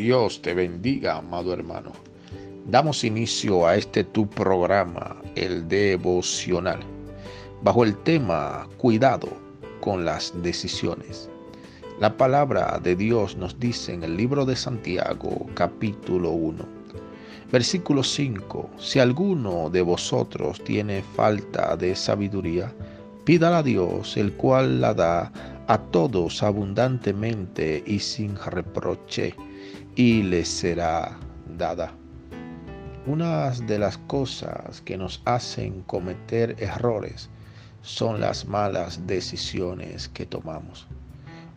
Dios te bendiga, amado hermano. Damos inicio a este tu programa, el devocional, bajo el tema Cuidado con las decisiones. La palabra de Dios nos dice en el libro de Santiago, capítulo 1, versículo 5, si alguno de vosotros tiene falta de sabiduría, pídala a Dios, el cual la da a todos abundantemente y sin reproche, y les será dada. Una de las cosas que nos hacen cometer errores son las malas decisiones que tomamos.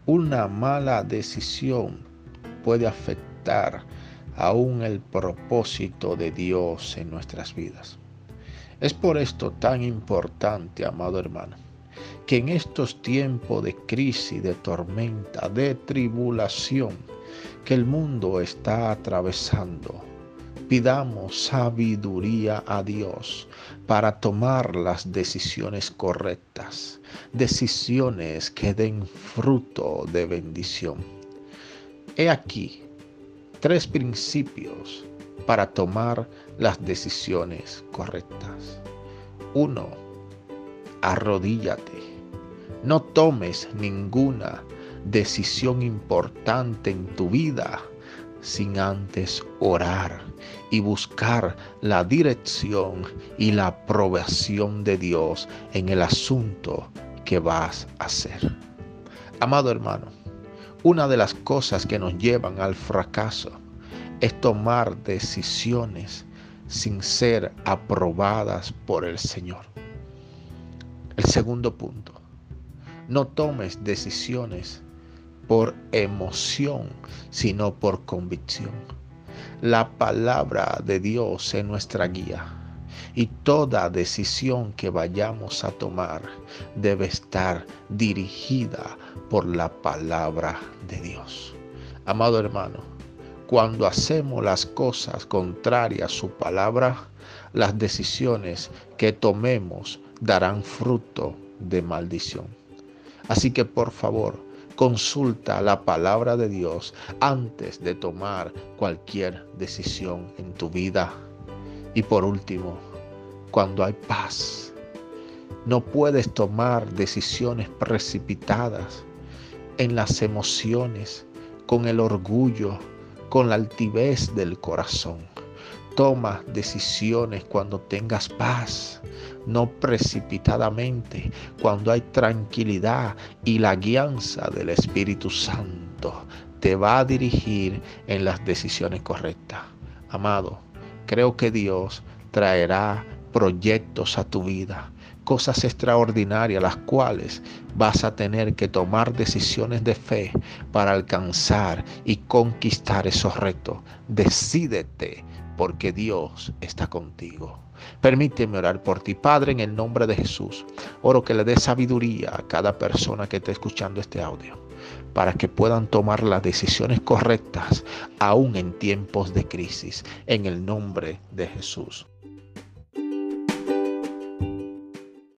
Una mala decisión puede afectar aún el propósito de Dios en nuestras vidas. Es por esto tan importante, amado hermano, que en estos tiempos de crisis, de tormenta, de tribulación que el mundo está atravesando, pidamos sabiduría a Dios para tomar las decisiones correctas, decisiones que den fruto de bendición. He aquí tres principios para tomar las decisiones correctas. Uno, arrodíllate no tomes ninguna decisión importante en tu vida sin antes orar y buscar la dirección y la aprobación de Dios en el asunto que vas a hacer. Amado hermano, una de las cosas que nos llevan al fracaso es tomar decisiones sin ser aprobadas por el Señor. El segundo punto, no tomes decisiones por emoción, sino por convicción. La palabra de Dios es nuestra guía y toda decisión que vayamos a tomar debe estar dirigida por la palabra de Dios. Amado hermano, cuando hacemos las cosas contrarias a su palabra, las decisiones que tomemos darán fruto de maldición. Así que por favor, consulta la palabra de Dios antes de tomar cualquier decisión en tu vida. Y por último, cuando hay paz, no puedes tomar decisiones precipitadas en las emociones, con el orgullo, con la altivez del corazón. Toma decisiones cuando tengas paz, no precipitadamente, cuando hay tranquilidad y la guianza del Espíritu Santo te va a dirigir en las decisiones correctas. Amado, creo que Dios traerá proyectos a tu vida, cosas extraordinarias, las cuales vas a tener que tomar decisiones de fe para alcanzar y conquistar esos retos. Decídete porque Dios está contigo. Permíteme orar por ti, Padre, en el nombre de Jesús. Oro que le dé sabiduría a cada persona que esté escuchando este audio, para que puedan tomar las decisiones correctas, aún en tiempos de crisis, en el nombre de Jesús.